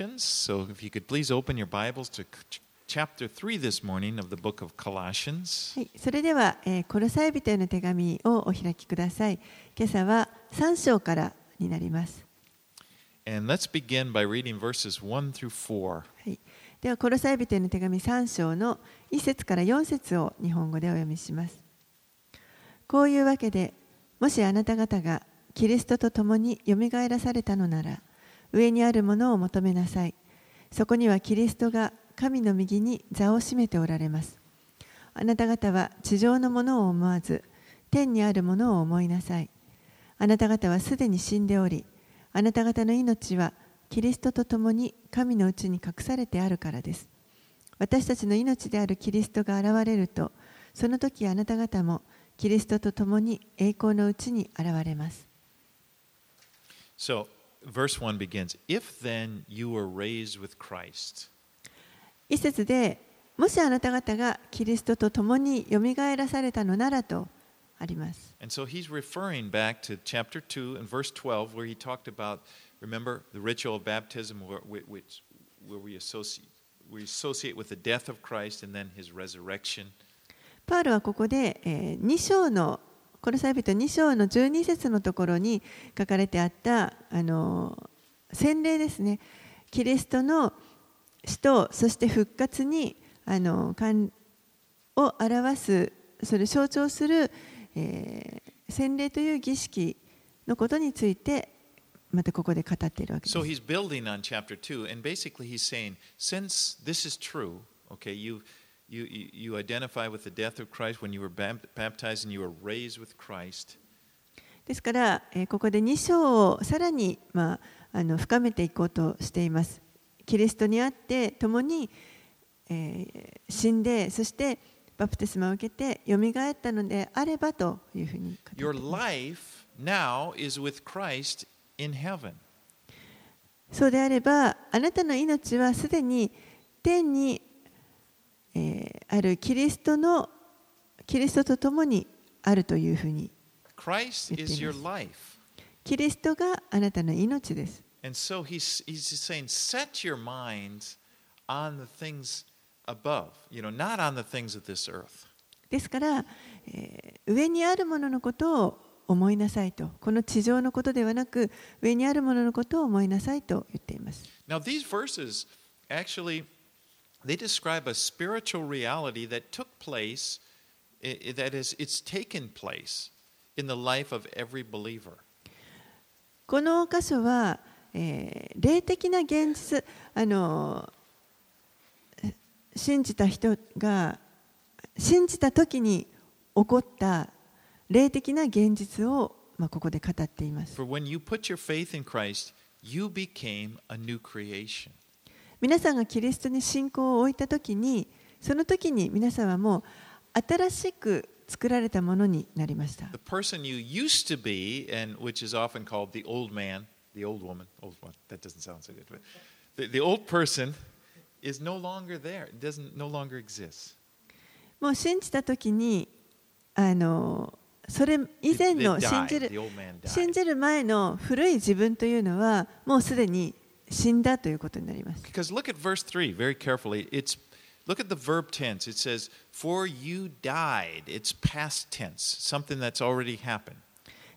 Colossians. So if you could please open your Bibles to ch- chapter 3 this morning of the book of Colossians. はい、それでは、えーコロサイ人への手紙をお開きください。今朝は3章からになります。And let's begin by reading verses 1 through 4. はい、では、コロサイ人への手紙3章の1節から4節を日本語でお読みします。こういうわけで、もしあなた方がキリストと共によみがえらされたのなら、上にあるものを求めなさい。そこにはキリストが神の右に座を占めておられます。あなた方は地上のものを思わず、天にあるものを思いなさい。あなた方はすでに死んでおり、あなた方の命はキリストと共に神のうちに隠されてあるからです。私たちの命であるキリストが現れると、その時あなた方もキリストと共に栄光のうちに現れます。So, verse 1 begins If then you were raised with Christ. 一節で、もしあなた方がキリストと共によみがえらされたのならとあります。 And so he's referring back to chapter 2 and verse 12, where he talked about, remember, the ritual of baptism, where, which, where we, associate, we associate with the death of Christ and then his resurrection. パウロはここで、え2章の コロサイ人2章の12節のところに書かれてあったあの洗礼ですねキリストの死とそして復活にあのを表すそれを象徴する、えー洗礼という儀式のことについてまたここで語っているわけです。So he's building on chapter 2, and basically he's saying, since this is true, okay, you, you, you identify with the death of Christ when you were baptized and you raise with Christ. ですから、え、ここで2章をさらに、まあ、あの深めていこうとしています。キリストにあって共に、え、死んで、そしてバプテスマを受けてよみがえったのであればというふうに語っていま。そうであれば、あなたの命はすでに天にあるキリストのキリストと共にあるというふうに Christ is your Yes. life. キリストがあなたの命です。And so he's, he's saying, set your minds on the things above, you know, not on the things of this earth. ですから、えー上にあるもののことを思いなさいとこの地上のことではなく上にあるもののことを思いなさいと言っています Now, these verses actually they describe a spiritual reality that took place, i- i- that is, it's taken place in the life of every believer. この箇所は、えー霊的な現実あのえ信じた人が信じた時に起こった霊的な現実を、まあ、ここで語っています For when you put your faith in Christ, you became a new creation. 皆さんがキリストに信仰を置いたときにそのときに皆さんはもう新しく作られたものになりました。もう信じたときにあの、それ以前の信じる信じる前の古い自分というのは、もうすでに死んだということになります。Because look at verse 3 very carefully. It's look at the verb tense. It says, For you died. It's past tense, something that's already happened.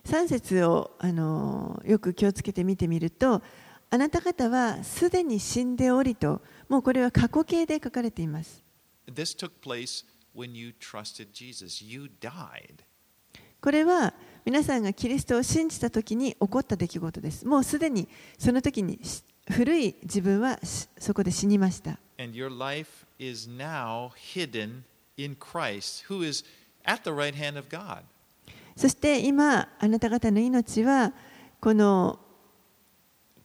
3節をあのよく気をつけて見てみるとあなた方はすでに死んでおりともうこれは過去形で書かれています。This took place when you trusted Jesus. You died. これは皆さんがキリストを信じた時に起こった出来事です。もうすでにその時にし古い自分はしそこで死にました。And your life is now hidden in Christ, who is at the right hand of God. そして今あなた方の命はこの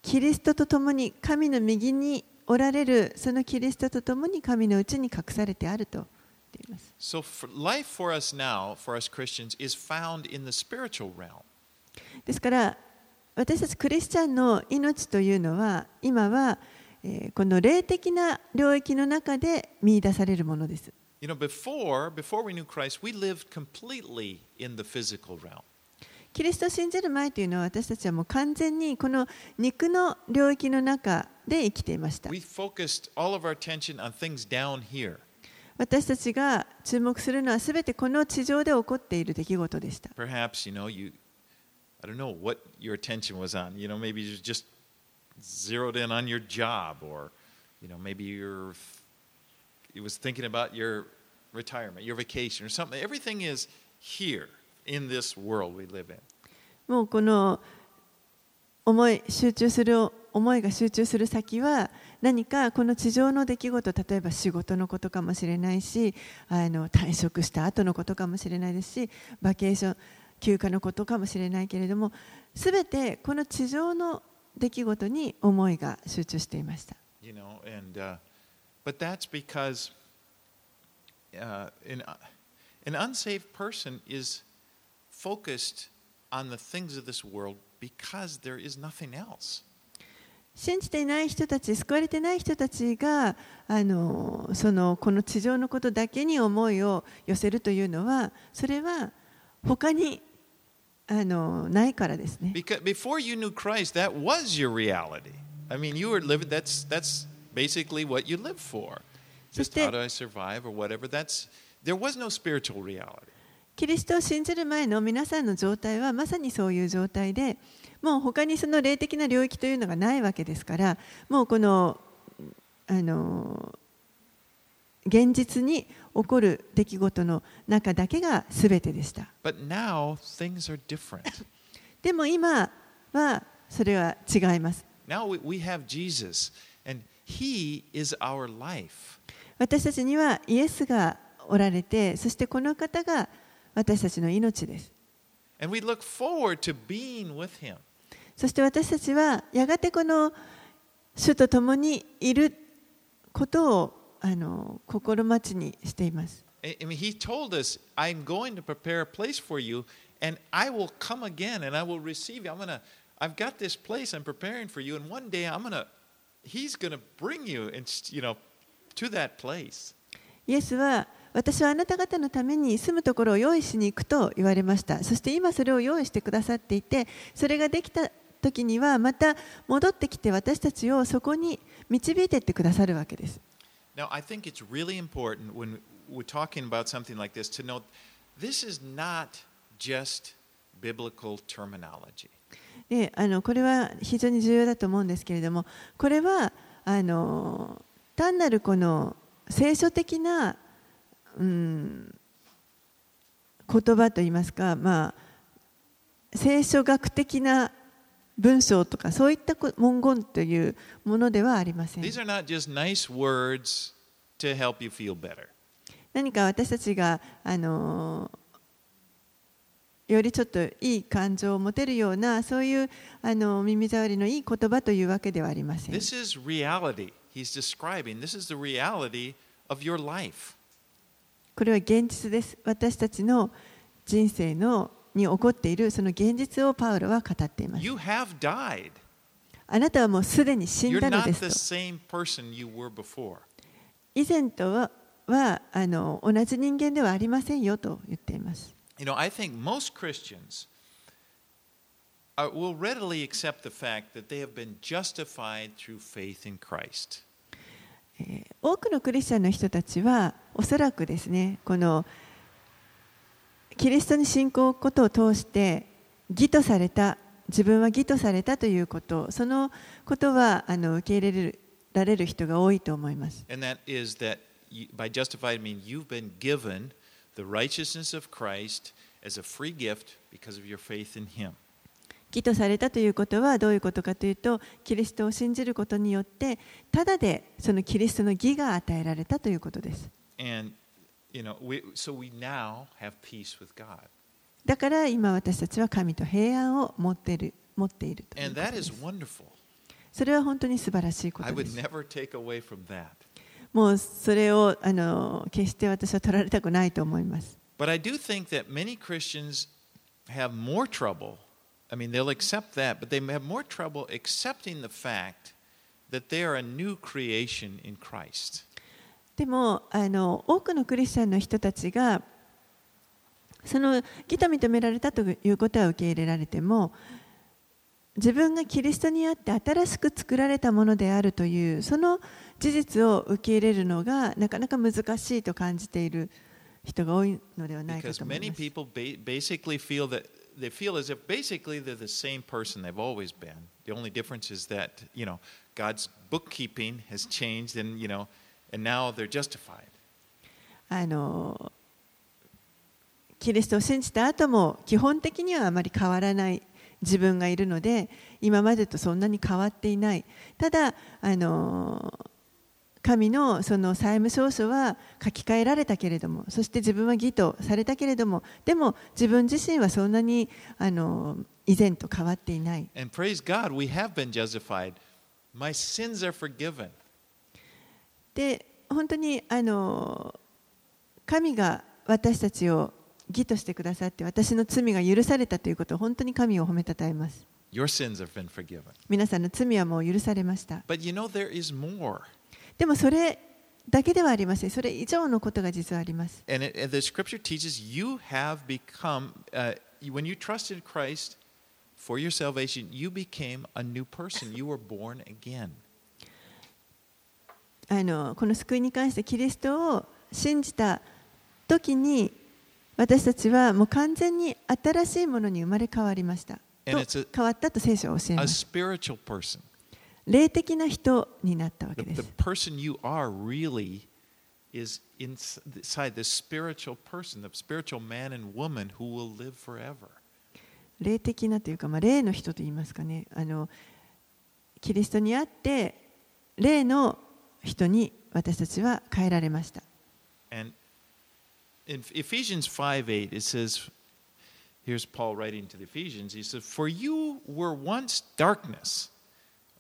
キリストと共に神の右におられるそのキリストと共に神のうちに隠されてあると。So life for us now, for us Christians, is found in the spiritual realm. ですから私たちクリスチャンの命というのは今はこの霊的な領域の中で見出されるものです。キリストを信じる前というのは私たちはもう完全にこの肉の領域の中で生きていました。私たちが注目するのは全てこの地上で起こっている出来事でした。I don't know what your attention was on. You know, maybe you just zeroed in on your job, or, you know, maybe you're, you was thinking about your retirement, your vacation, or something. Everything is here in this world we live in. もうこの思い集中する思いが集中する先は何かこの地上の出来事例えば仕事のことかもしれないしあの退職した後のことかもしれないですしバケーション休暇のことかもしれないけれども全てこの地上の出来事に思いが集中していました。you know and uh, but that's because uh, an, an unsaved person is focused on the things of this world because there is nothing else 信じていない人たち救われていない人たちがあのそのこの地上のことだけに思いを寄せるというのはそれは他にあのないからですね。because before you knew christ that was your reality i mean you were living that's that's basically what you live for just how do i survive or whatever that's there was no spiritual reality キリストを信じる前の皆さんの状態はまさにそういう状態でもう他にその霊的な領域というのがないわけですからもうこのあの現実に起こる出来事の中だけが全てでした。でも今はそれは違います。私たちにはイエスがおられて、そしてこの方が私たちの命です。そして私たちはやがてこの主と共にいることをあの心待ちにしています。I mean, he told us, I'm going to prepare a place for you, and I will come again and I will receive you. I'm to, I've got this place I'm preparing for you, and one day I'm to, he's to bring you, and, you know, to that place. イエスは私はあなた方のために住むところを用意しに行くと言われました。そして今それを用意してくださっていて、それができた時にはまた戻ってきて私たちをそこに導いていってくださるわけです。Now, I think it's really important when we're talking about something like this to note this is not just biblical terminology. であのこれは非常に重要だと思うんですけれどもこれはあの単なるこの聖書的な、うん、言葉といいますか、まあ、聖書学的な文章とかそういったこ文言というものではありません These are not just nice words to help you feel better. 何か私たちがあのよりちょっといい感情を持てるようなそういうあの耳障りのいい言葉というわけではありません。This is reality. He's describing this is the reality of your life. これは現実です。私たちの人生のに起こっているその現実をパウロは語っています。You have died. あなたはもうすでに死んだのですと。以前とははあの同じ人間ではありませんよと言っています。You know, I think most Christians are, will readily accept the fact that they have been justified through faith in Christ. えー多くのクリスチャンの人たちはおそらくですねこのキリストに信仰を置くことを通して義とされた自分は義とされたということそのことはあの受け入れるられる人が多いと思います。And that is that you, by justified, I mean you've been given the righteousness of Christ as a free gift because of your faith in Him. 義とされたということはどういうことかというとキリストを信じることによってただでそのキリストの義が与えられたということです And, you know, we, so we now have peace with God. だから今私たちは神と平安を持っている持っているという And こと that で is す wonderful. それは本当に素晴らしいこ I とで would す never take away from that. もうそれをあの決して私は取られたくないと思います But I do think that many Christians have more trouble. I mean, they'll accept that, but they have more trouble accepting the fact that they are a new creation in Christ. でもあの多くのクリスチャンの人たちがその義と認められたということは受け入れられても自分がキリストにあって新しく作られたものであるというその事実を受け入れるのがなかなか難しいと感じている人が多いのではないかと思います。they feel as if basically they're the same person they've always been. The only difference is that, you know, God's bookkeeping has changed and, you know, and now they're justified. あのキリストを信じた後も基本的にはあまり変わらない自分がいるので今までとそんなに変わっていないただあの神のその債務証書は書き換えられたけれどもそして自分は義とされたけれどもでも自分自身はそんなにあの以前と変わっていない And praise God, we have been justified. My sins are forgiven. で本当にあの神が私たちを義としてくださって私の罪が許されたということを本当に神を褒めたたえます Your sins have been forgiven. 皆さんの罪はもう許されました But you know, there is more. でもそれだけではありませんそれ以上のことが実はあります And, it, and the scripture teaches you have become, uh, when you trusted Christ for your salvation, you became a new person. You were born again. あのこの救いに関してキリストを信じた時に私たちはもう完全に新しいものに生まれ変わりました。変わったと聖書は教えます。霊的な人になったわけです。霊的なというか、まあ、霊の人といいますかねあの、キリストにあって、霊の人に私たちは変えられました And in Ephesians 5 8, it says, here's Paul writing to the Ephesians, he says, For you were once darkness.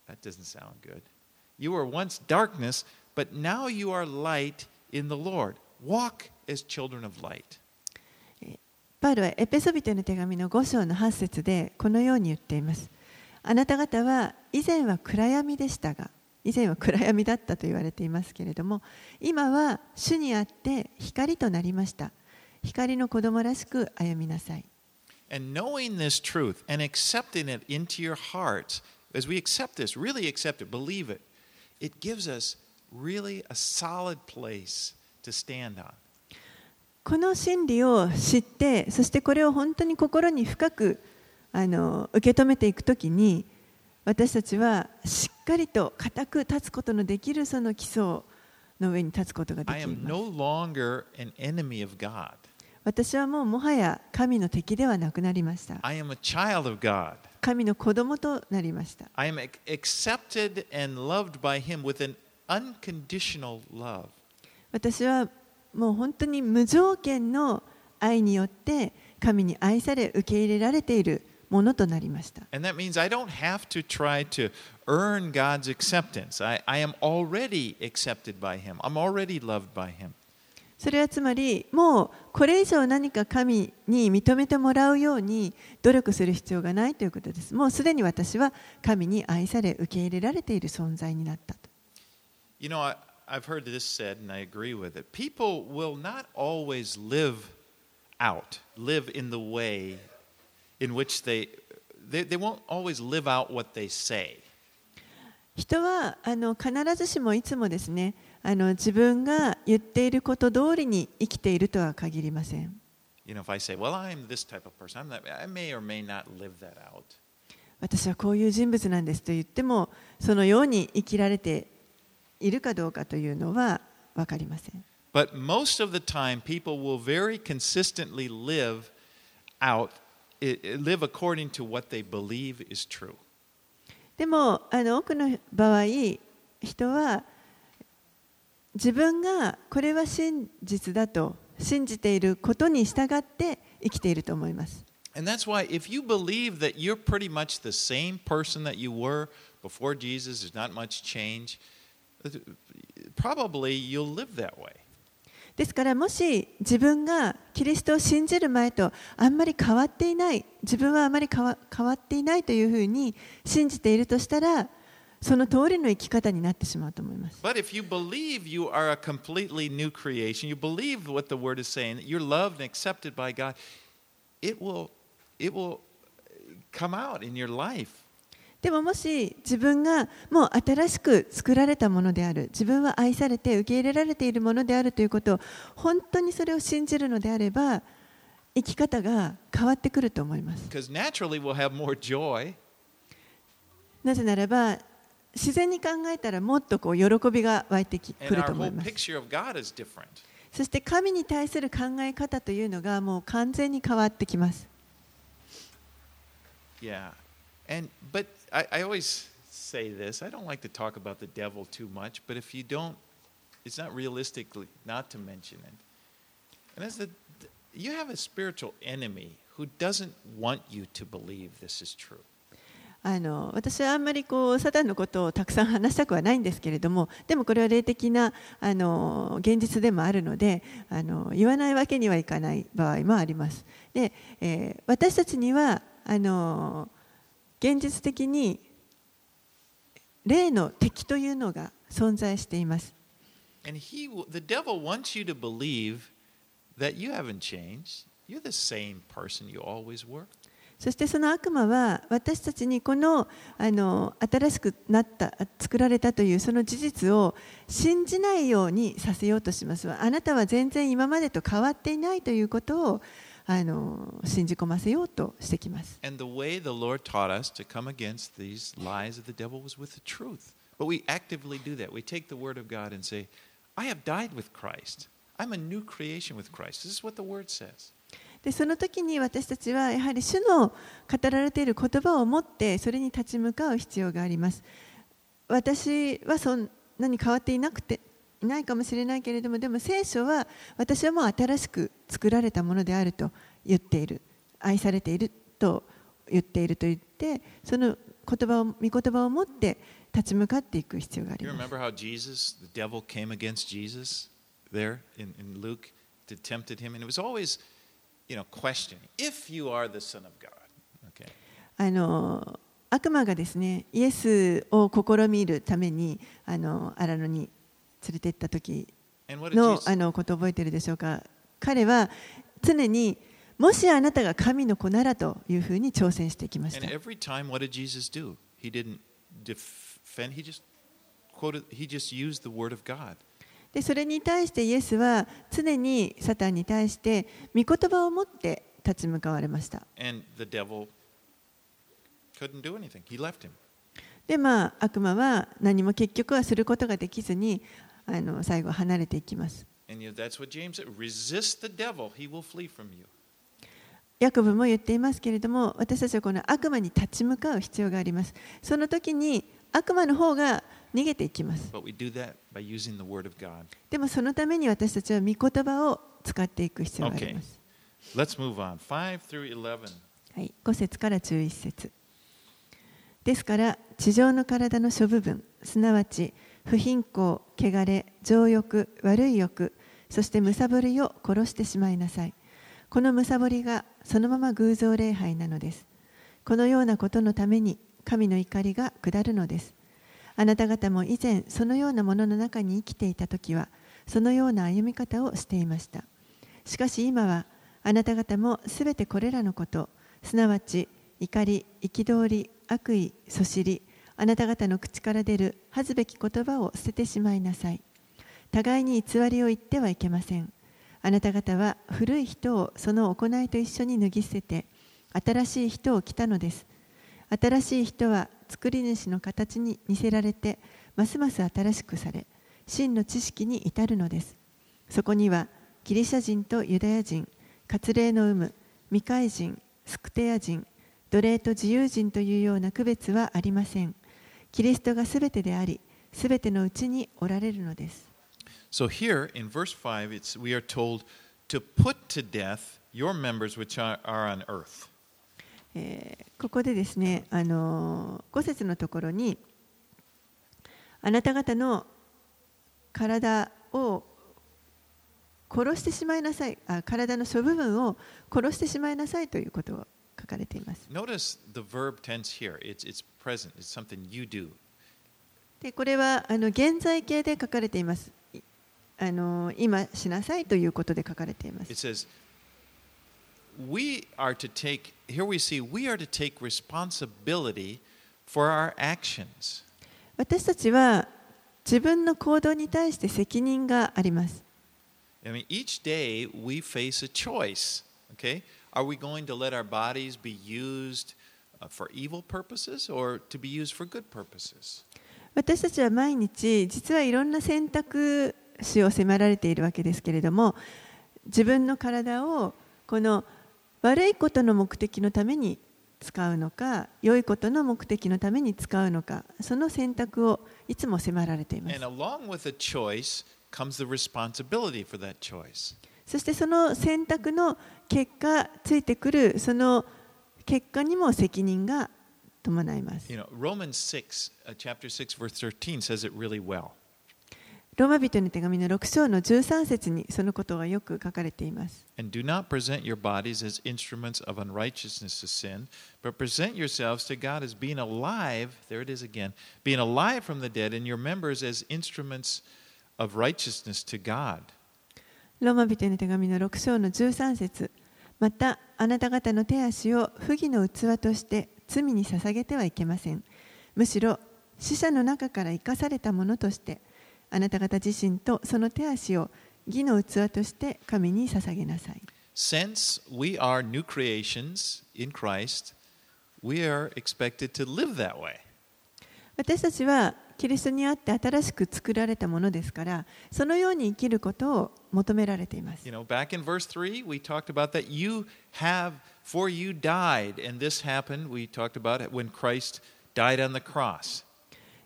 That doesn't sound good. You were once darkness, but now you are light in the Lord. Walk as children of light. パウロはエペソビテの手紙の5章の8節でこのように言っていますあなた方は以前は暗闇でしたが以前は暗闇だったと言われていますけれども今は主にあって光となりました光の子供らしく歩みなさい And knowing this truth and accepting it into your hearts, as we accept this, really accept it, believe it, it gives us really a solid place to stand on. この真理を知ってそしてこれを本当に心に深くあの受け止めていくときに私たちはしっかりと固く立つことのできるその基礎の上に立つことができます.私はもうもはや神の敵ではなくなりました.神の子供となりました.私はもう本当に無条件の愛によって神に愛され受け入れられているものとなりました And that means I don't have to try to earn God's acceptance. I, I am already accepted by Him, I'm already loved by Him. それはつまりもうこれ以上何か神に認めてもらうように努力する必要がないということですもうすでに私は神に愛され受け入れられている存在になったと You know, I, I've heard this said, and I agree with it. People will not always live out, live in the way in which they, they, they won't always live out what they say. 人はあの必ずしもいつもですねあの自分が言っていること通りに生きているとは限りません You know, if I say, well, I'm this type of person, I'm not, I may or may not live that out. 私はこういう人物なんですと言ってもそのように生きられているかどうかというのは分かりません But most of the time, people will very consistently live out, live according to what they believe is true. でもあの多くの場合人は自分がこれは真実だと信じていることに従って生きていると思います。 And that's why if you believe that you're pretty much the same person that you were before Jesus, there's not much change, probably you'll live that way. ですからもし自分がキリストを信じる前とあんまり変わっていない自分はあまり変わ変わっていないというふうに信じているとしたらその通りの生き方になってしまうと思います。But if you believe you are a completely new creation, you believe what the word is saying, you're loved and accepted by God, it will, it will come out in your life. でももし自分がもう新しく作られたものである自分は愛されて受け入れられているものであるということを本当にそれを信じるのであれば生き方が変わってくると思います.なぜならば自然に考えたらもっとこう喜びが湧いてきくると思います.そして神に対する考え方というのがもう完全に変わってきます Yeah. And but I, I always say this. I don't like to talk about the devil too much, but if you don't it's not realistically not to mention it. And that's that you have a spiritual enemy who doesn't want you to believe this is true. あの私はあんまりこうサタンのことをたくさん話したくはないんですけれどもでもこれは霊的なあの現実でもあるのであの言わないわけにはいかない場合もあります。で、えー私たちにはあの現実的に霊の敵というのが存在しています。And he w- the devil wants you to believe that you haven't changed. You're the same person you always were. そしてその悪魔は私たちにこのあの新しくなった作られたというその事実を信じないようにさせようとしますあなたは全然今までと変わっていないということをあの信じ込ませようとしてきます And the way the Lord taught us to come against these lies of the devil was with the truth. But we actively do that. We take the word of God and say, I have died with Christ. I'm a new creation with Christ. This is what the word says. でその時に私たちはやはり主の語られている言葉を持ってそれに立ち向かう必要があります私はそんなに変わっていなくていないかもしれないけれどもでも聖書は私はもう新しく作られたものであると言っている愛されていると言っていると言ってその言葉を見言葉を持って立ち向かっていく必要があります。Jesus, in, in Luke, him, always, you know, God, okay. あの悪魔がですねイエスを試みるためにあのアラノに。連れて行った時のあのことを覚えているでしょうか？彼は常にもしあなたが神の子ならというふうに挑戦してきました.でそれに対してイエスは常にサタンに対して御言葉を持って立ち向かわれましたでまあ悪魔は何も結局はすることができずにあの最後離れていきます.ヤコブも言っていますけれども私たちはこの悪魔に立ち向かう必要がありますその時に悪魔の方が逃げていきます.でもそのために私たちは御言葉を使っていく必要があります、Let's move on. 5 through 11. はい、5節から11節ですから地上の体の諸部分すなわち不貧困汚れ情欲悪い欲そしてむさぼりを殺してしまいなさい。このむさぼりがそのまま偶像礼拝なのです。このようなことのために神の怒りが下るのです。あなた方も以前そのようなものの中に生きていた時はそのような歩み方をしていました。しかし今はあなた方もすべてこれらのことすなわち怒り、憤り、悪意、そしり、あなた方の口から出る恥ずべき言葉を捨ててしまいなさい。互いに偽りを言ってはいけません。あなた方は古い人をその行いと一緒に脱ぎ捨てて、新しい人を着たのです。新しい人は作り主の形に似せられて、ますます新しくされ、真の知識に至るのです。そこにはギリシャ人とユダヤ人、割礼の有無、未開人、スクテア人、奴隷と自由人というような区別はありません。キリストがすべてであり、すべてのうちにおられるのです。So here in verse 5, it's, we are told to put to death your members which are, are on earth. えーここでですね、あのー、5節のところに、あなた方の体を殺してしまいなさいあ、体の諸部分を殺してしまいなさいということを書かれています。Notice the verb tense here. It's, it's present, it's something you do. でこれはあの現在形で書かれています。いあの今しなさいということで書かれていま It す。says, we are to take, here we see, we are to take responsibility for our actions. 私たちは自分の行動に対して責任があります。I mean, each day we face a choice. Okay? Are we going to let our bodies be used uh, for evil purposes or to be used for good purposes? 私たちは毎日実はいろんな選択肢を迫られているわけですけれども自分の体をこの悪いことの目的のために使うのか良いことの目的のために使うのかその選択をいつも迫られていますそしてその選択の結果ついてくるその結果にも責任が伴います。You 6, 6, 13 says it really well. ローマ人の手紙の6章の13節にそのことはよく書かれています。ローマ人の手紙の6章の13節。またあなた方の手足を不義の器として罪に捧げてはいけません。むしろ死者の中から生かされたものとしてあなた方自身とその手足を義の器として神に捧げなさい。Since we are new creations in Christ, we are expected to live that way. 私たちはキリストにあって新しく作られたものですからそのように生きることを求められています You know, back in verse 3, we talked about that you have, for you died, and this happened, we talked about it when Christ died on the cross.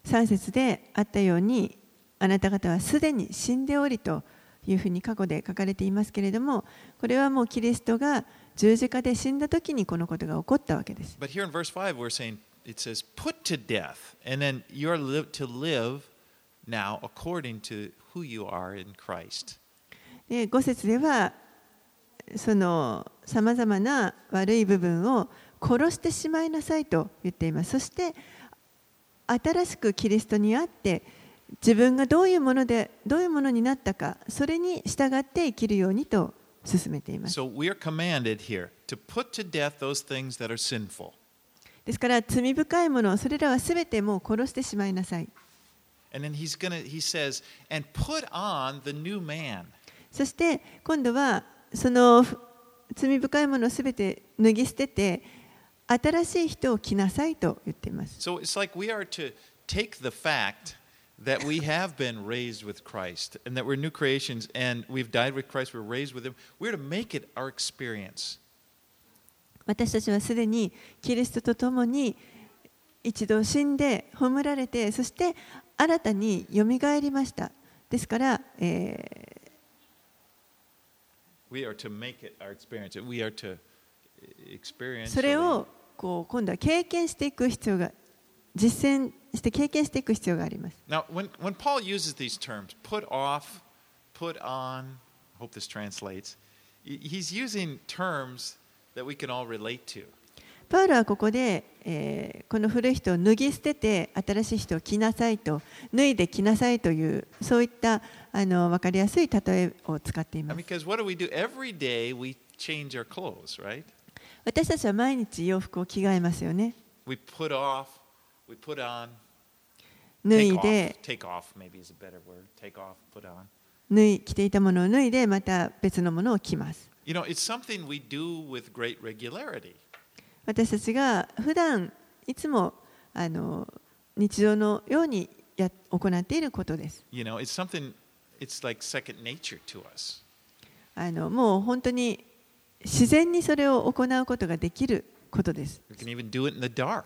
3節であったようにあなた方はすでに死んでおりというふうに過去で書かれていますけれどもこれはもうキリストが十字架で死んだ時にこのことが起こったわけです But here in verse 5, we're saying it says, put to death, and then you're li- to live now according to who you are in Christ. で5節ではそのさまざまな悪い部分を殺してしまいなさいと言っていますそして新しくキリストにあって自分がどういうものでどういうものになったかそれに従って生きるようにと進めています So we are commanded here to put to death those things that are sinful. ですから罪深いものそれらはすべてもう殺してしまいなさい And then he's gonna he says, and put on the new man. そして今度はそのふ罪深いものをすべて脱ぎ捨てて新しい人を着なさいと言っています So it's like we are to take the fact that we have been raised with Christ and that we're new creations and we've died with Christ, we're raised with him. We're to make it our experience. 私たちはすでにキリストと共に一度死んで葬られてそして新たによみがえりました。ですから、え、それをこう今度は経験していく必要が実践して経験していく必要があります。Now, when, when Paul uses these terms put off, put on hope this translates he's using terms パウロはここで、この古い人を脱ぎ捨てて新しい人を着なさいと脱いで着なさいというそういったあの分かりやすい例えを使っています。私たちは毎日洋服を着替えますよね。脱いで着ていたものを脱いでまた別のものを着ます。You know, it's something we do with great regularity. 私たちが普段いつもあの日常のようにや行っていることです You know, it's something, it's like second nature to us. あのもう本当に自然にそれを行うことができることです We can even do it in the dark.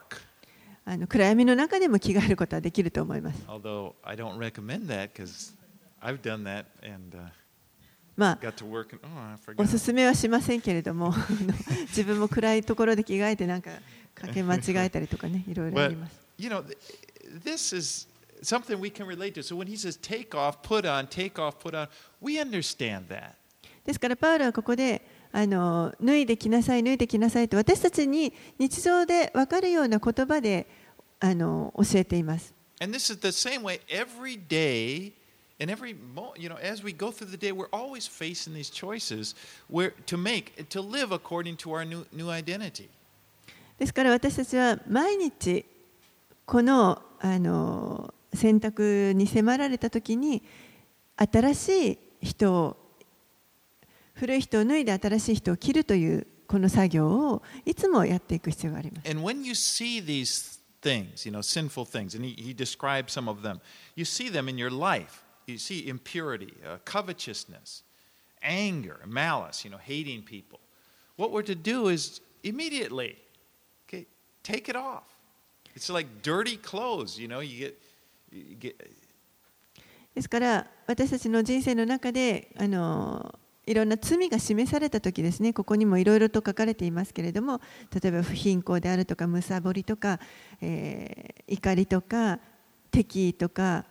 あの暗闇の中でも着替えることはできると思います Although I don't recommend that because I've done that and uh, まあ oh, お.すすめはしませんけれども自分も暗いところで着替えてなんかかけ間違えたりとかねいろいろあり But ます you know, th- this is something we can relate to. So when he says take off, put on, take off, put on, we understand that. ですからパウロはここであの脱いできなさい脱いできなさいと私たちに日常で分かるような言葉であの教えています And this is the same way every day and every mo- you know as we go through the day we're always facing these choices where to make to live according to our new new identity. ですから私たちは毎日 このあの選択に迫られた時に新しい人を古い人を脱いで新しい人を切るというこの作業をいつもやっていく必要があります。 And when you see these things, you know, sinful things, and he, he described some of them, you see them in your life. You see impurity, uh, covetousness, anger, malice, you know, hating people. What we're to do is immediately, okay, take it off. It's like dirty clothes, you know, you get, you get ですから私たちの人生の中であのいろんな罪が示された時ですねここにもいろいろと書かれていますけれども例えば不貧困であるとかむさぼりとか、えー怒りとか敵意とか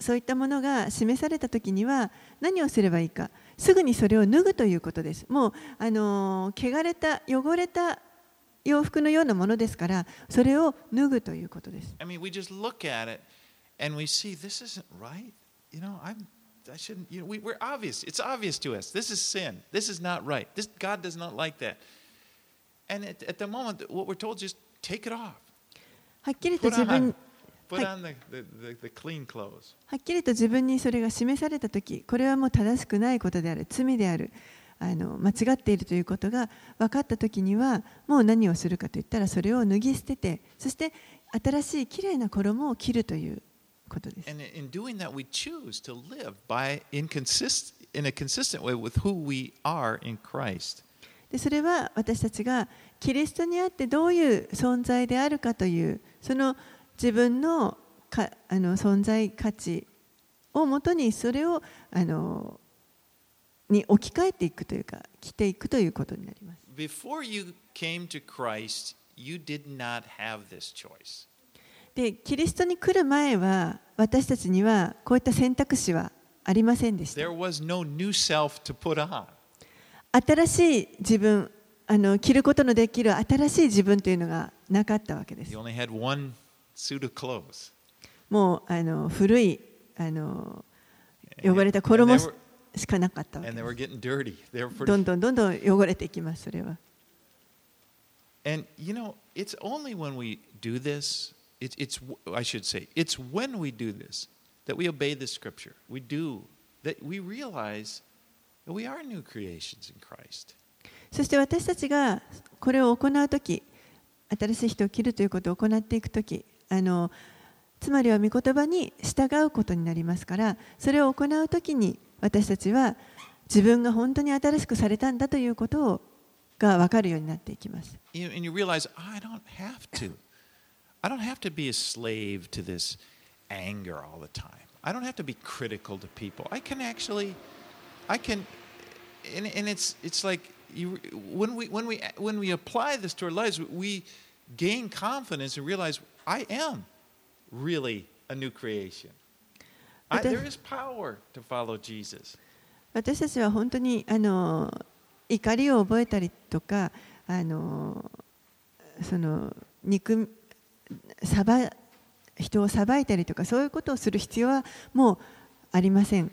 そういったものが示された時には何をすればいいかすぐにそれを脱ぐということですもうあの汚れた汚れた洋服のようなものですからそれを脱ぐということです I mean, we just look at it and we see this isn't right. You know, I'm, I shouldn't, you know, we, we're obvious. It's obvious to us. This is sin. This is not right. This, God does not like that. And at, at the moment, what we're told is just take it off. はっきりと自分はい.はっきりと自分にそれが示されたとき、これはもう正しくないことである、罪である、あの間違っているということが分かったときには、もう何をするかといったら、それを脱ぎ捨てて、そして新しいきれいな衣を着るということです。でそれは私たちがキリストにあってどういう存在であるかという、その自分のかあの存在価値をもとに、それをあのに置き換えていくというか、着ていくということになります。Before you came to Christ, you did not have this choice. でキリストに来る前は私たちにはこういった選択肢はありませんでした There was no new self to put on. 新しい自分あの着ることのできる新しい自分というのがなかったわけです You only had one. もうあの古いあの汚れた衣しかなかった。どんどんどんどん汚れていきます、それは。そして私たちがこれを行うとき、新しい人を切るということを行っていくとき、あのつまりは御言葉に従うことになりますから、それを行うときに私たちは自分が本当に新しくされたんだということをが分かるようになっていきます。You- And you realize, I don't have to. I don't have to be a slave to this anger all the time. I don't have to be critical to people. I can actually, I can, and, and it's it's like you when we when we when we apply this to our lives, we gain confidence and realize I am really a new creation. I, there is power to follow Jesus. 私たちは本当にあの怒りを覚えたりとかあのその憎さば人を裁いたりとかそういうことをする必要はもうありません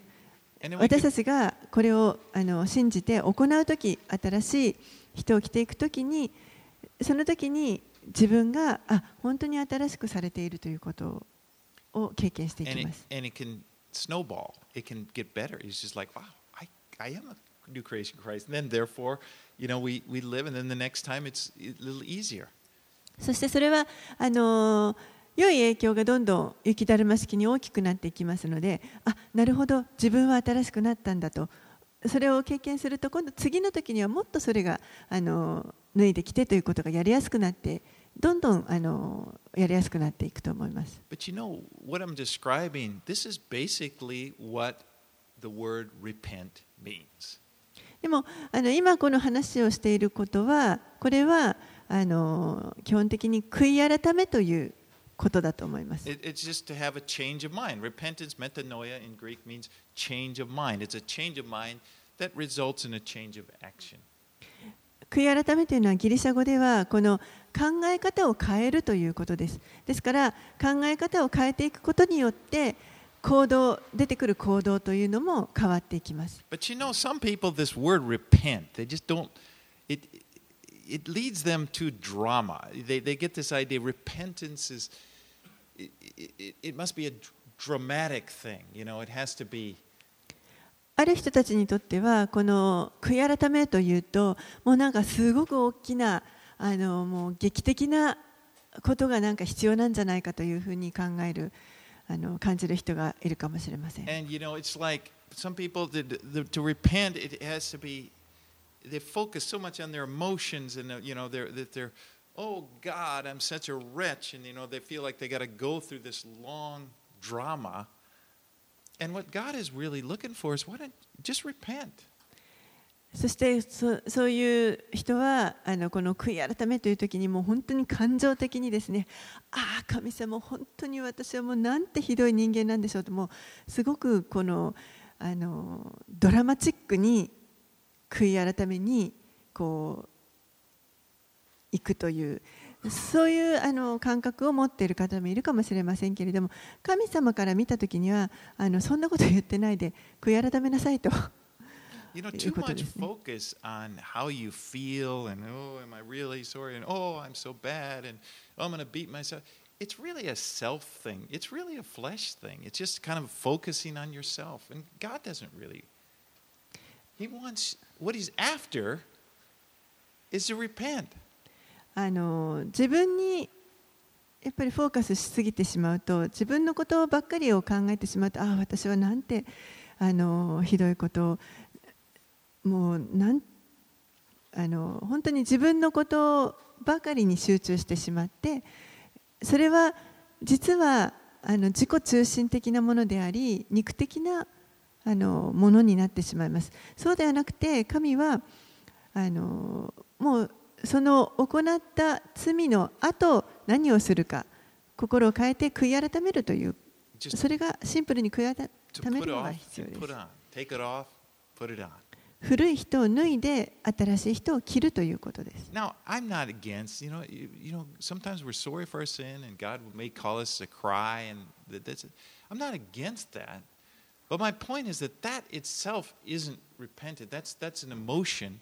私たちがこれをあの信じて行う時新しい人を着ていく時にその時に自分があ本当に新しくされているということを経験してい and き it, ます。and it can snowball. It can get better. It's just like, wow, I, I am a new creation Christ. And then, therefore, you know, we, we live, and then the next time it's a little easier. そしてそれはあのー良い影響がどんどん雪だるま式に大きくなっていきますのであなるほど自分は新しくなったんだとそれを経験すると今度次の時にはもっとそれがあのー脱いできてということがやりやすくなってどんどんあのーやりやすくなっていくと思います。But you know, what I'm describing, this is basically what the word repent means. でもあの今この話をしていることはこれはあのー基本的に悔い改めということだと思います。It, it's just to have a change of mind. Repentance, metanoia in Greek, means change of mind. It's a change of mind that results in a change of action. 悔い改めというのはギリシャ語ではこの考え方を変えるということです。ですから考え方を変えていくことによって行動出てくる行動というのも変わっていきます。But you know, some people, this word repent, they just don't, it, it leads them to drama. They, they get this idea repentance is, it, it, it must be a dramatic thing. You know, it has to be ある人たちにとってはこの悔い改めというともうなんかすごく大きなあのもう劇的なことがなんか必要なんじゃないかというふうに考えるあの感じる人がいるかもしれません。And you know, it's like some people to, to, to repent, it has to be they focus so much on their emotions and you know they're that they're oh God, I'm such a wretch, and you know they feel like they got to go through this long drama. And what God is really looking for is why don't just repent. そしてそそういう人はあのこの悔い改めという時にもう本当に感情的にですねああ神様本当に私はもうなんてひどい人間なんでしょうともうすごくこのあのドラマチックに悔い改めにこう行くというそういうあの感覚を持っている方もいるかもしれませんけれども神様から見た時にはあのそんなこと言ってないで悔い改めなさいと。You know, too much focus on how you feel and, oh, am I really sorry? And, oh, I'm so bad. And, oh, I'm going to beat myself. It's really a self thing. It's really a flesh thing. It's just kind of focusing on yourself. And God doesn't really. He wants, what He's after is to repent. あの自分にやっぱりフォーカスしすぎてしまうと自分のことばっかりを考えてしまうとああ私はなんてあのひどいことをもうなんあの本当に自分のことばかりに集中してしまってそれは実はあの自己中心的なものであり肉的なあのものになってしまいます。そうではなくて神はあのもうその行った罪の後何をするか心を変えて悔い改めるというそれがシンプルに悔い改めるのが必要です.古い人を脱いで新しい人を着るということです Now, I'm not against, you know, you, know, sometimes we're sorry for our sin and God may call us to cry and that, that's I'm not against that. But my point is that that itself isn't repented. That's that's an emotion.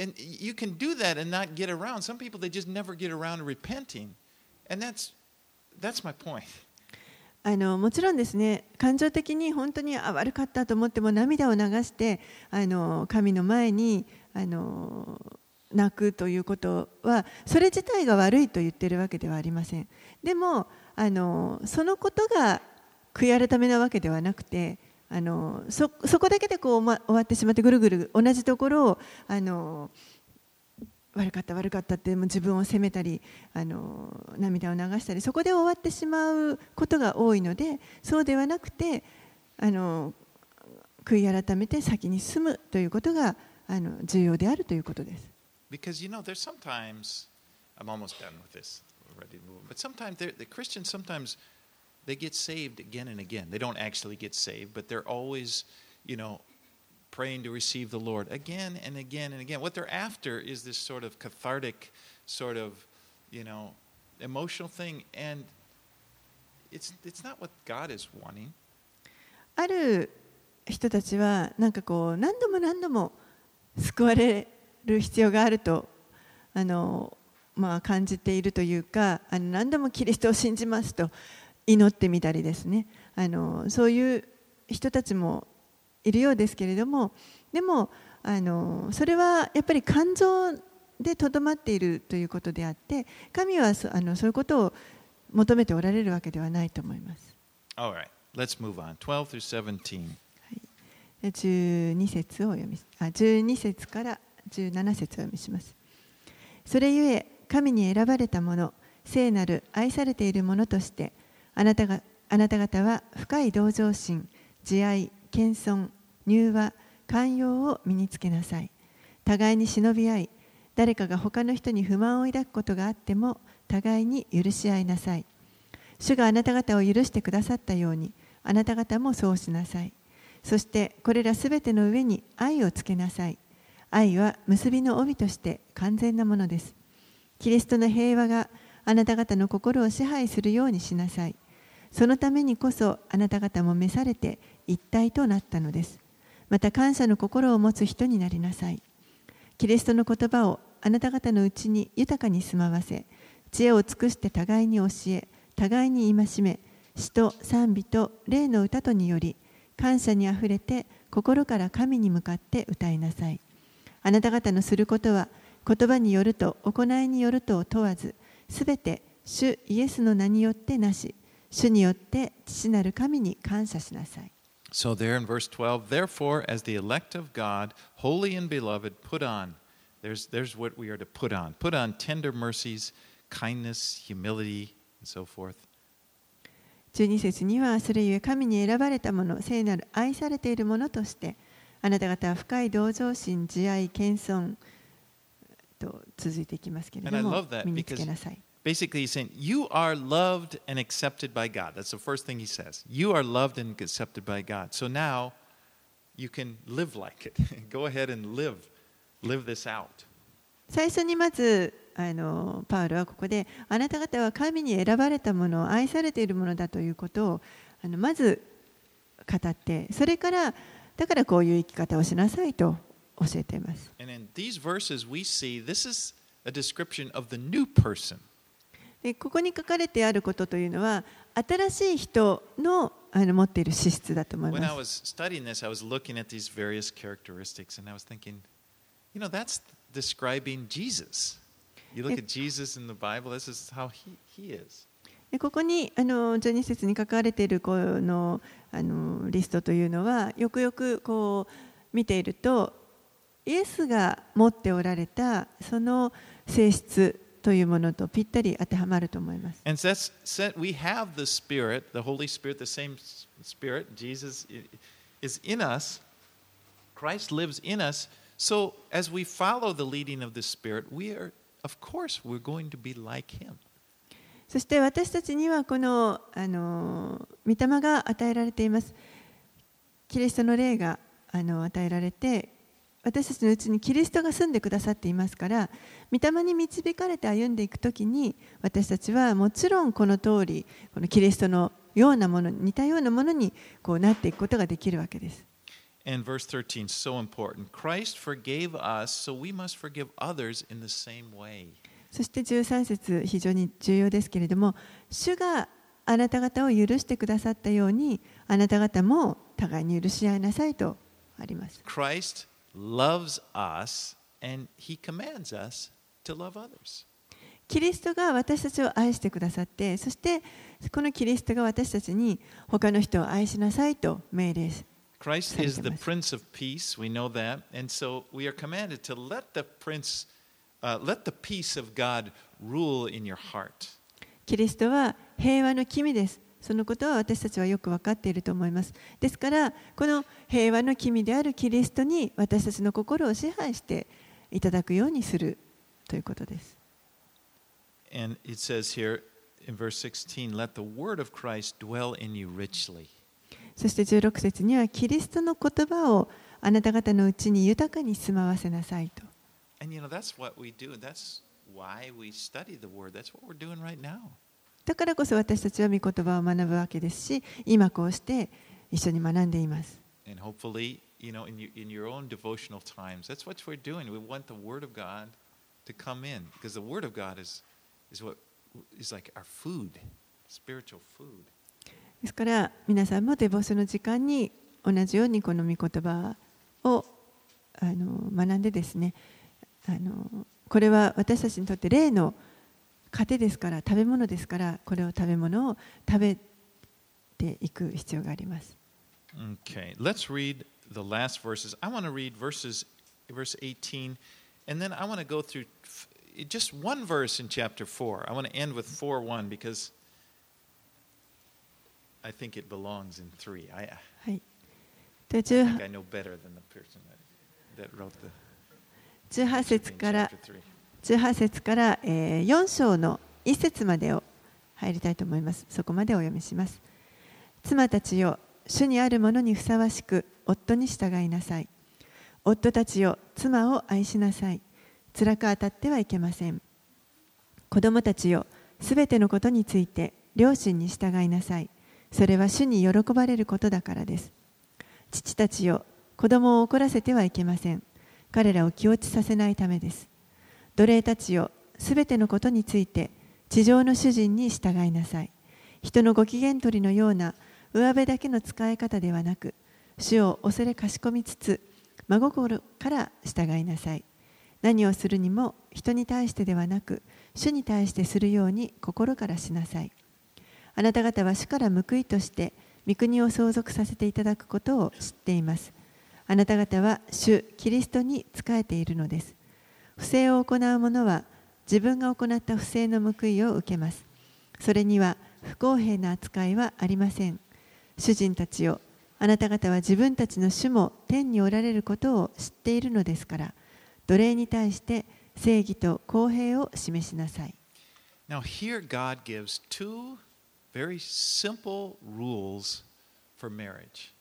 And you can do that and not get around. Some people they just never get around to repenting. And that's that's my point. あのもちろんですね感情的に本当にあ悪かったと思っても涙を流してあの神の前にあの泣くということはそれ自体が悪いと言っているわけではありませんでもあのそのことが悔い改めなわけではなくてあのそそこだけでこう、ま、終わってしまってぐるぐる同じところをあの悪かった悪かったってもう自分を責めたりあの涙を流したりそこで終わってしまうことが多いのでそうではなくてあの悔い改めて先に進むということがあの重要であるということです。Because you know, there's sometimes I'm almost done with this, already, move. But sometimes there the Christians sometimes they get saved again and again. They don't actually get saved, but they're always, you know, praying to receive the Lord again and again and again. What they're after is this sort of cathartic, sort of, you know, emotional thing, and it's it's not what God is wanting. ある人たちはなんかこう何度も何度も救われる必要があるとあの、まあ、感じているというかあの何度もキリストを信じますと 祈ってみたりですねあのそういう人たちもいるようですけれどもでもあのそれはやっぱり感情でとどまっているということであって神はそあのそういうことを求めておられるわけではないと思います。Right, let's move on. 12 through 17. 12節をお読みあ12節から17節をお読みしますそれゆえ神に選ばれた者聖なる愛されている者としてあなたがあなた方は深い同情心慈愛謙遜柔和寛容を身につけなさい。互いに忍び合い誰かが他の人に不満を抱くことがあっても互いに許し合いなさい。主があなた方を許してくださったようにあなた方もそうしなさい。そしてこれらすべての上に愛をつけなさい。愛は結びの帯として完全なものです。キリストの平和があなた方の心を支配するようにしなさい。そのためにこそあなた方も召されて一体となったのです。また感謝の心を持つ人になりなさい。キリストの言葉をあなた方のうちに豊かに住まわせ知恵を尽くして互いに教え互いに戒め詩と賛美と霊の歌とにより感謝にあふれて心から神に向かって歌いなさい。あなた方のすることは言葉によると行いによるとを問わずすべて主イエスの名によってなし。主によって父なる神に感謝しなさい So, there in verse 12, therefore, as the elect of God, holy and beloved, put on. There's, there's what we are to put on. Put on tender mercies, kindness, humility, and so forth. 12節にはそれゆえ神に選ばれたもの聖なる愛されているものとしてあなた方は深い同情心慈愛謙遜と続いていきますけれども身につけなさい Basically, he's saying, You are loved and accepted by God. That's the first thing he says. You are loved and accepted by God. So now you can live like it. Go ahead and live. Live this out. 最初にまずあのパウロはここであなた方は神に選ばれたもの愛されているものだということをあのまず語ってそれからだからこういう生き方をしなさいと教えています And in these verses, we see this is a description of the new person. でここに書かれてあることというのは新しい人の,あの持っている資質だと思います。ここにあの12節に書かれているこの,あのリストというのはよくよくこう見ているとイエスが持っておられたその性質というものとぴったり当てはまると思います。And that's, we have the Spirit, the Holy Spirit, the same Spirit, Jesus is in us. Christ lives in us. So as we follow the leading of the Spirit, we are, of course, we're going to be like Him. そして私たちにはこのあの御霊が与えられています。キリストの霊があの与えられて私たちのうちにキリストが住んでくださっていますから御霊に導かれて歩んでいくときに私たちはもちろんこの通りこのキリストのようなもの似たようなものにこうなっていくことができるわけです。And verse 13 is so important. Christ forgave us, so we must forgive others in the same way. そして13節非常に重要ですけれども主があなた方を許してくださったようにあなた方も互いに許し合いなさいとあります。Christ loves us, and He commands us to love others. キリストが私たちを愛してくださってそしてこのキリストが私たちに他の人を愛しなさいと命令し Christ is the。Prince of Peace. We know that. And so we are commanded to let the Prince, uh, let the peace of God rule in your heart. キリストは平和の君です。そのことは私たちはよく分かっていると思います。ですから、この平和の君であるキリストに私たちの心を支配していただくようにするということです。そして16節には、キリストの言葉をあなた方のうちに豊かにします you know, that's what we do. That's why we study the word. That's what we're doing right. だからこそ私たちは御言葉を学ぶわけですし、今こうして一緒に学んでいます。ですから皆さんもデボスの時間に同じようにこの御言葉をあの学んでですねあのこれは私たちにとって例の糧ですから食べ物ですからこれを食べ物を食べていく必要があります。Okay, let's read the last verses. I want to read verses, verse 18, and then I want to go through just one verse in chapter 4. I want to end with 4 1 because I think it belongs in 3. I, I はい、で think 18 I know better than the person that, that wrote the 18節から chapter 3. 18節から、4章の1節までを入りたいと思います。そこまでお読みします。妻たちよ、主にあるものにふさわしく夫に従いなさい。夫たちよ、妻を愛しなさい。辛く当たってはいけません。子供たちよ、すべてのことについて両親に従いなさい。それは主に喜ばれることだからです。父たちよ、子供を怒らせてはいけません。彼らを気落ちさせないためです。奴隷たちよ、すべてのことについて地上の主人に従いなさい。人のご機嫌取りのような上辺だけの使い方ではなく主を恐れかしこみつつ真心から従いなさい。何をするにも人に対してではなく主に対してするように心からしなさい。あなた方は主から報いとして御国を相続させていただくことを知っています。あなた方は主キリストに仕えているのです。不正を行う者は自分が行った不正の報いを受けます。それには不公平な扱いはありません。主人たちよあなた方は自分たちの主も天におられることを知っているのですから奴隷に対して正義と公平を示しなさい。Now, here God gives two very simple rules for marriage.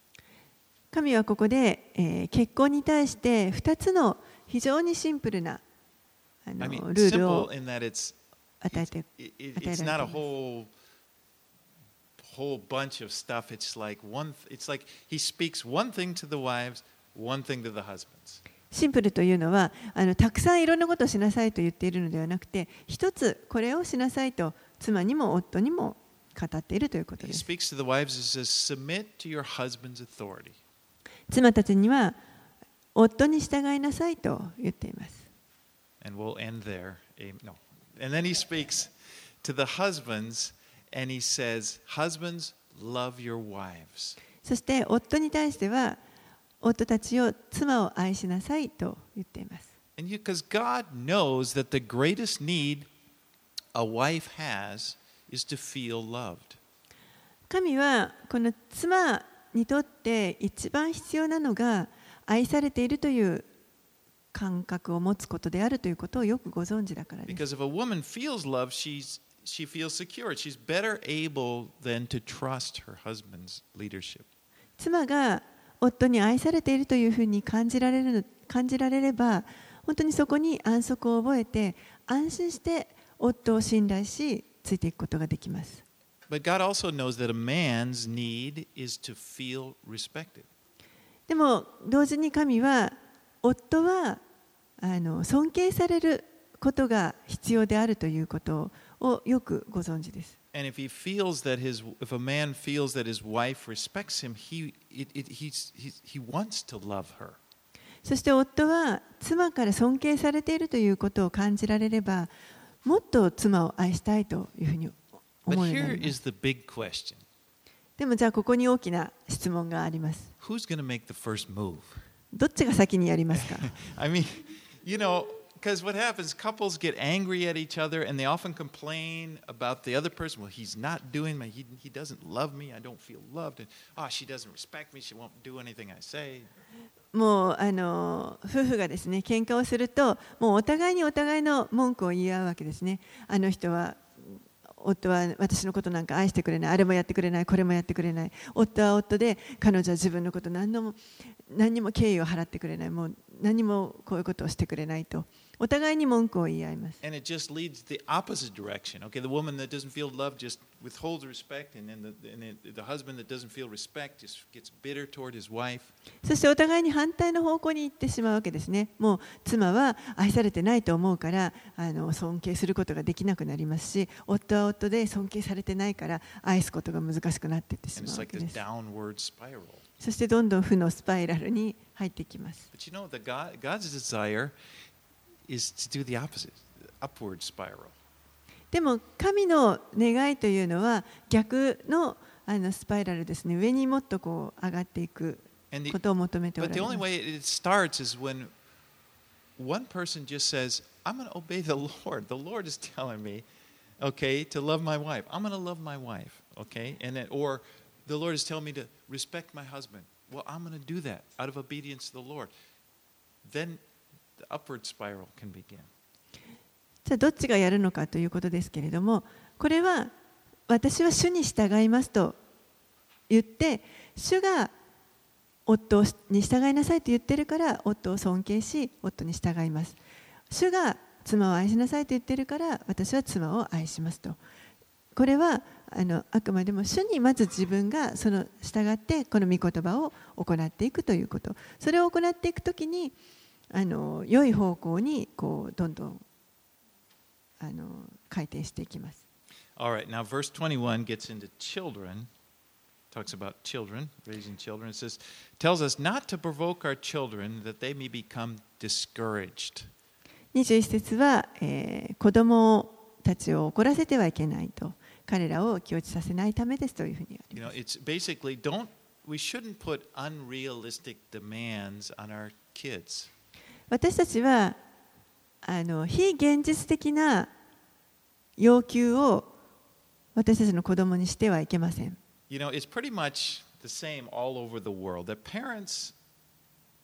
神はここで、えー結婚に対して2つの非常にシンプルなあの I mean, ルールを与えて与えら not れ a ています whole whole bunch of stuff. It's like one. It's like he speaks one thing to the wives, one thing to the husbands. シンプルというのはあのたくさんいろんなことをしなさいと言っているのではなくて一つこれをしなさいと妻にも夫にも語っているということです.妻たちには夫に従いなさいと言っています And we'll end there. No. And then he speaks to the husbands, and he says, "Husbands, love your wives." そして夫に対しては夫たちを妻を愛しなさいと言っています And because God knows that the greatest need a wife has is to feel loved. 神はこの妻にとって一番必要なのが愛されているという感覚を持つことであるということをよくご存知だからです Because if a woman feels love, she's she feels secure. She's better able than to trust her husband's leadership. 妻が夫に愛されているというふうに感じられる感じられれば本当にそこに安息を覚えて安心して夫を信頼しついていくことができます But God also knows that a man's need is to feel respected. でも同時に神は夫はあの尊敬されることが必要であるということをよくご存知です。そして夫は妻から尊敬されているということを感じられればもっと妻を愛したいというふうに思えます。でもじゃあここに大きな質問があります。どっちが先にやりますか、you know, because what happens, couples get angry at each other and they often complain about the other person. Well, he's not doing my, he, he doesn't love me. I don't feel loved. And, oh, she doesn't respect me. She won't do anything I say. もうあの夫婦がですね喧嘩をするともうお互いにお互いの文句を言い合うわけですね。あの人は夫は私のことなんか愛してくれないあれもやってくれないこれもやってくれない夫は夫で彼女は自分のこと何のも何にも敬意を払ってくれないもう何もこういうことをしてくれないとお互いに文句を言い合います。And it just leads the opposite direction. Okay, the woman that doesn't feel love just withholds respect, and then the, and then the husband that doesn't feel respect just gets bitter toward his wife. そしてお互いに反対の方向に行ってしまうわけですね。もう妻は愛されてないと思うからあの尊敬することができなくなりますし、夫は夫で尊敬されてないから愛すことが難しくなっていってし And ま it's うわ like け this です。downward spiral. そしてどんどん負のスパイラルに入っていきます。But you know, the God, God's desire is to do the opposite, upward spiral. でも神の願いというのは逆のあのスパイラルですね。上にもっとこう上がっていくことを求めておら but れ the ま only す。way it starts is when one person just says, I'm going to obey the Lord. The Lord is telling me, okay, to love my wife. I'm going to love my wife, okay? And then, or the Lord is telling me to respect my husband. Well, I'm going to do that out of obedience to the Lord. Then the upward spiral can begin. じゃあどっちがやるのかということですけれどもこれは私は主に従いますと言って主が夫に従いなさいと言ってるから夫を尊敬し夫に従います主が妻を愛しなさいと言ってるから私は妻を愛しますとこれはあのあくまでも主にまず自分がその従ってこの御言葉を行っていくということそれを行っていくときにあの良い方向にこうどんどんあの改定していきます。All right, now verse 21 gets into children, talks about children, raising children. It says, tells us not to provoke our children that they may become discouraged. 21節は、えー子供たちを怒らせてはいけないと彼らを気落ちさせないためですというふうにあり You ま know, す。it's basically don't we shouldn't put unrealistic demands on our kids. 私たちはあの非現実的な要求を私たちの子供にしてはいけません。You know, it's pretty much the same all over the world. That parents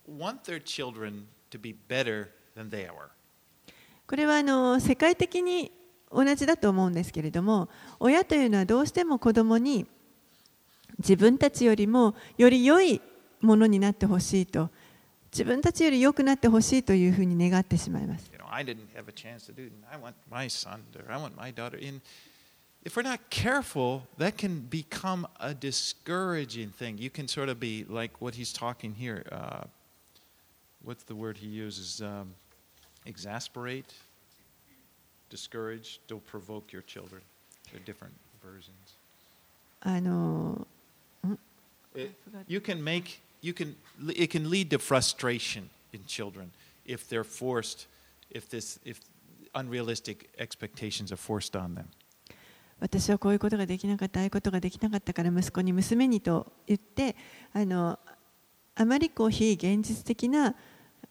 want their children to be better than they are. これはあの世界的に同じだと思うんですけれども親というのはどうしても子供に自分たちよりもより良いものになってほしいと自分たちより良くなってほしいというふうに願ってしまいます。I didn't have a chance to do it. I want my son or I want my daughter. And if we're not careful, that can become a discouraging thing. You can sort of be like what he's talking here. Uh, what's the word he uses? Um, exasperate, discourage, don't provoke your children. They're different versions. あの It, you can make you can it can lead to frustration in children if they're forced if this if unrealistic expectations are forced on them 私はこういうことができなかったああいうことができなかったから息子に娘にと言ってあのあまりこう非現実的な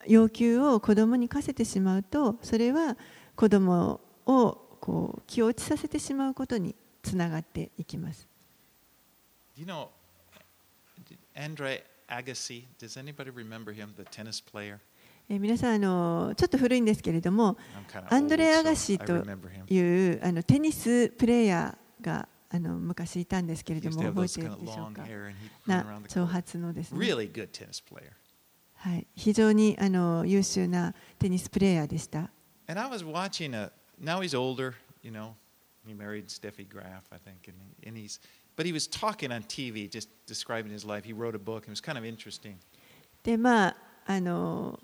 要求を子供に課せてしまうとそれは子供をこう気落ちさせてしまうことにつながっていきます。え皆さんあの、ちょっと古いんですけれども、アンドレ・アガシというあのテニスプレーヤーがあの昔いたんですけれども、覚えてるでしょうか？な長髪のです、はい、非常にあの優秀なテニスプレーヤーでした。now he's older you know he married Steffi Graf I think and, he, and he's but he was talking on TV just describing his life he wrote a book and it was kind of interesting でまああの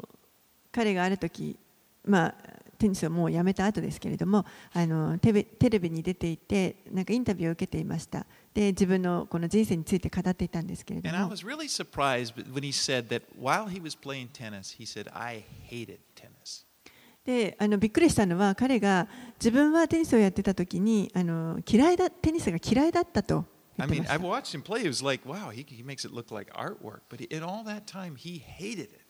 彼がある時、まあ、テニスをもうやめた後ですけれどもあのテレビテレビに出ていてなんかインタビューを受けていましたで自分のこの人生について語っていたんですけれど And I も was really surprised when he said that while he was playing tennis, he said, I hated tennis. であのびっくりしたのは彼が自分はテニスをやってた時にあの嫌いだテニスが嫌いだったと I mean, I た watched him play. It was like, wow, he, he makes it look like artwork. But in all that time, he hated it.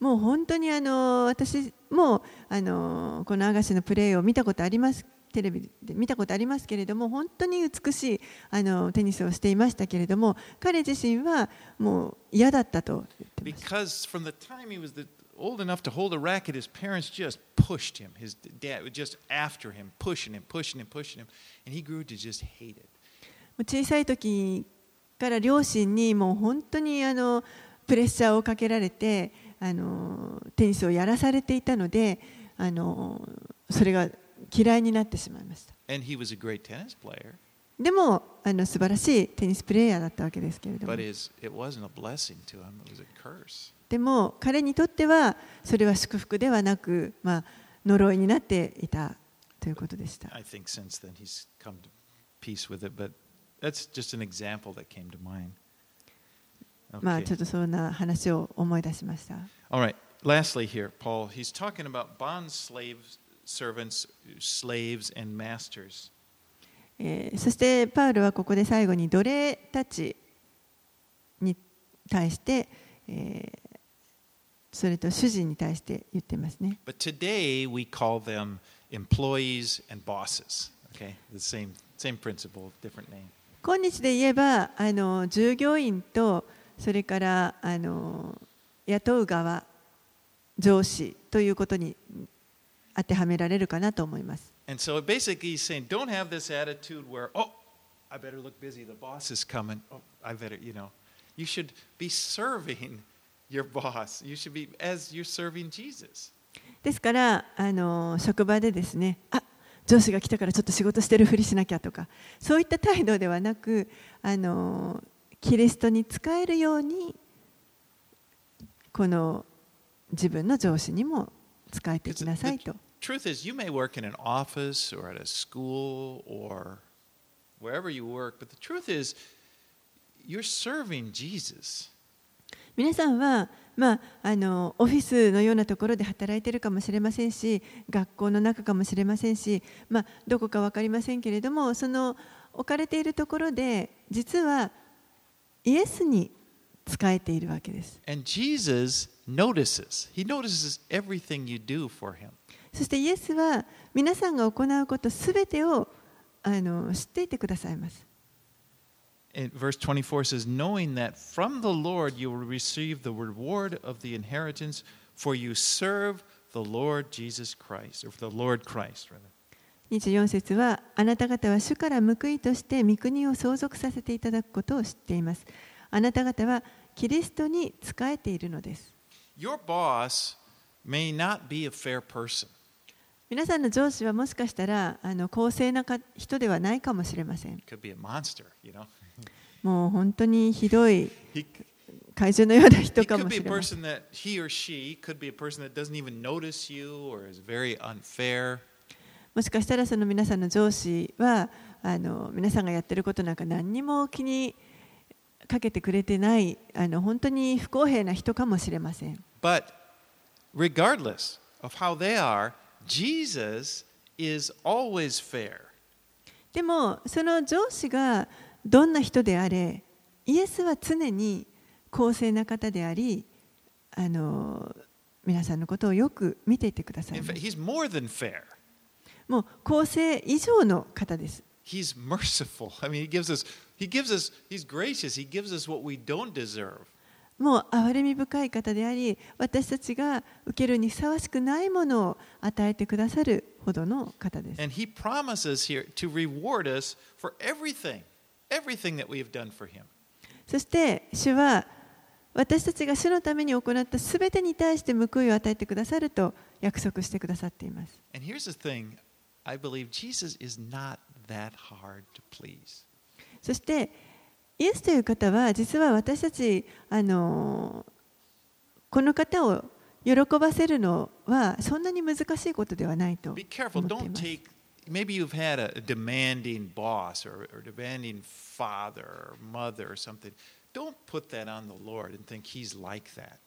もう本当にあの私もあのこのアガシのプレーを見たことありますテレビで見たことありますけれども本当に美しいあのテニスをしていましたけれども彼自身はもう嫌だったと言ってました Because from the time he was the, old enough to hold a racket, his parents just pushed him. His dad was just after him, pushing him, pushing him, pushing him. And he grew to just hate it. 小さい時から両親にもう本当にあのプレッシャーをかけられてあのテニスをやらされていたのであのそれが嫌いになってしまいました And he was a great tennis player. でもあの素晴らしいテニスプレーヤーだったわけですけれども But his, it wasn't a blessing to him, it was a curse. でも彼にとってはそれは祝福ではなく、まあ、呪いになっていたということでした。まあちょっとそんな話を思い出しました。そして、パウルはここで最後に奴隷たちに対して、それと主人に対して言ってますね。But today we call them employees and bosses. Okay, the same same principle, different name. 今日で言えばあの従業員とそれからあの雇う側上司ということに当てはめられるかなと思います。And so basically he's saying, don't have this attitude where, oh, I better look busy. The boss is coming. Oh, I better, you know. You should be serving your boss. You should be as you're serving Jesus. ですからあの職場でですねあ上司が来たからちょっと仕事してるふりしなきゃとかそういった態度ではなくあのキリストに仕えるようにこの自分の上司にも仕えてきなさいと。truth is, you may work in an office or at a school or wherever you work, but the truth is, you're serving Jesus. 皆さんは、まあ、あのオフィスのようなところで働いているかもしれませんし学校の中かもしれませんし、まあ、どこか分かりませんけれどもその置かれているところで実はイエスに仕えているわけです。And Jesus notices. He notices everything you do for him. そしてイエスは皆さんが行うことすべてをあの知っていてくださいます。And verse 24 says, Knowing that from the Lord you will receive the reward of the inheritance, for you serve the Lord Jesus Christ, or the Lord Christ, rather. 24節はあなた方は主から報いとして御国を相続させていただくことを知っています。あなた方はキリストに仕えているのです。Your boss may not be a fair person. 皆さんの上司はもしかしたらあの公正なか人ではないかもしれません。Could be a monster, you know. もう本当にひどい怪獣のような人かもしれない。もしかしたらその皆さんの上司はあの皆さんがやってることなんか何にも気にかけてくれてないあの本当に不公平な人かもしれません。でもその上司がどんな人であれイエスは常に公正な方でありあの皆さんのことをよく見ていてください.もう公正以上の方です He's merciful. I mean, he gives us, he gives us, he's gracious. He gives us what we don't deserve. もう憐れみ深い方であり私たちが受けるにふさわしくないものを与えてくださるほどの方です And he promises here to reward us for everything, そして主は私たちが主のために行ったすべてに対して報いを与えてくださると約束してくださっています。そして、イエスという方は実は私たちあのこの方を喜ばせるのはそんなに難しいことではないと。Maybe you've had a, demanding boss or, or demanding father or mother or something. Don't put that on the Lord and think he's like that.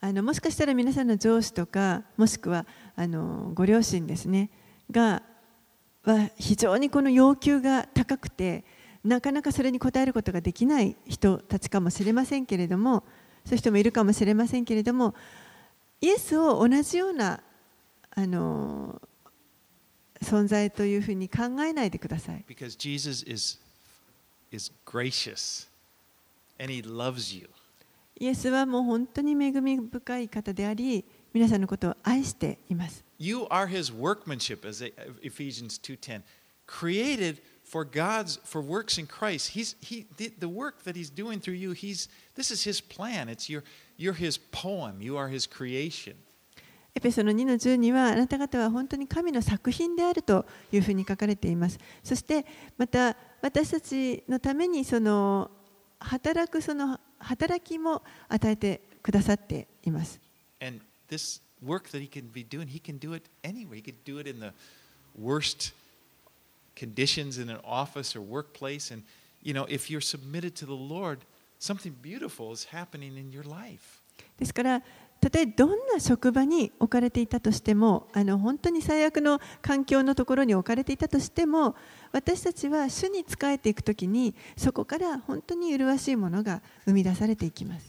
あのもしかしたら皆さんの上司とかもしくはあのご両親ですねがは非常にこの要求が高くてなかなかそれに応えることができない人たちかもしれませんけれどもそういう人もいるかもしれませんけれどもイエスを同じようなあの存在というふうに考えないでください。Because Jesus is, is gracious and he loves you. イエスはもう本当に恵み深い方であり皆さんのことを愛しています。You are his workmanship, as Ephesians 2.10, created for God's, for works in Christ. He's, he, the, the work that he's doing through you, he's, this is his plan. It's your, you're his poem. You are his creation. エペソの2の10はあなた方は本当に神の作品であるというふうに書かれています。そしてまた私たちのためにその働くその働きも与えてくださっています。ですからたとえどんな職場に置かれていたとしてもあの本当に最悪の環境のところに置かれていたとしても私たちは主に仕えていくときにそこから本当に麗しいものが生み出されていきます。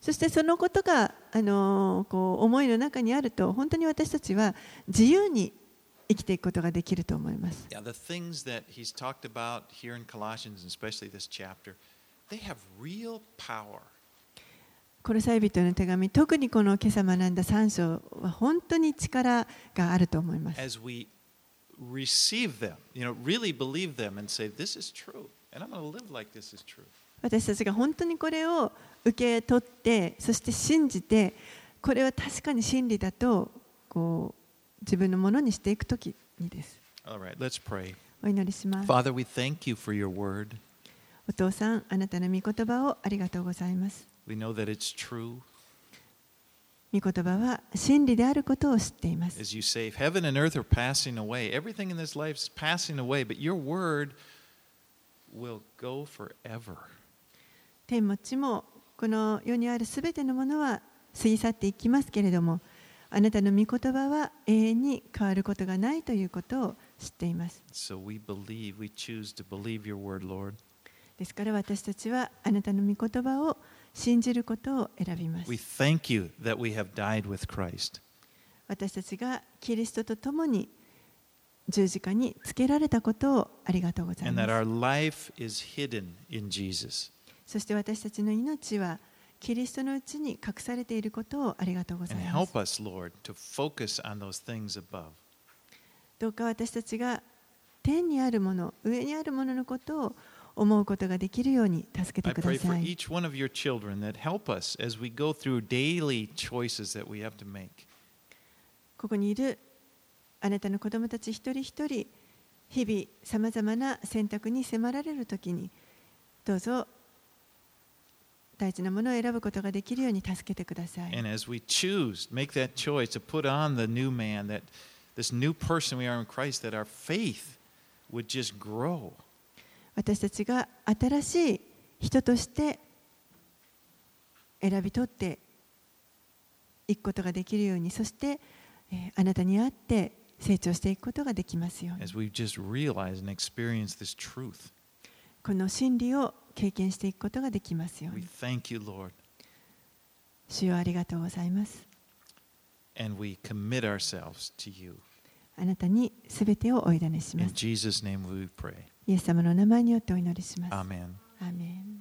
そしてそのことがあのこう思いの中にあると本当に私たちは自由に生きていくことができると思います。Yeah, コロサイ人の手紙、特にこの今朝学んだ3章は本当に力があると思います。私たちが本当にこれを受け取って、そして信じて、これは確かに真理だとこう自分のものにしていくときにです。お祈りします。Father, we thank. お父さん、あなたの御言葉をありがとうございます。We know that it's true. 御言葉は真理であることを知っています。As you say, heaven and earth are passing away. Everything in this life is passing away, but your word will go forever. 天も地もこの世にあるすべてのものは過ぎ去っていきますけれども、あなたの御言葉は永遠に変わることがないということを知っています。So we believe, we choose to believe your word, Lord. ですから私たちはあなたの御言葉を信じることを選びます We。thank you that we have died with Christ. 私たちがキリストと共に十字架につけられたことをありがとうございます。そして私たちの命はキリストのうちに隠されていることをありがとうございます us, Lord. どうか私たちが天にあるもの、上にあるもののことを思うことができるように助けてください。ここにいるあなたの子供たち一人一人、日々さまざまな選択に迫られるときに、どうぞ大事なものを選ぶことができるように助けてください。And as we choose, make that choice to put on the new man, that this new person we are in Christ, that our faith would just grow. 私たちが新しい人として選び取っていくことができるように、そして、えーあなたに会って成長していくことができますように。この真理を経験していくことができますよう We に。thank you, Lord, 主よありがとうございます。and we commit ourselves to you. あなたにすべてをお委ねしま In す。Jesus' name we pray. イエス様の名前によってお祈りします。ア.ーメン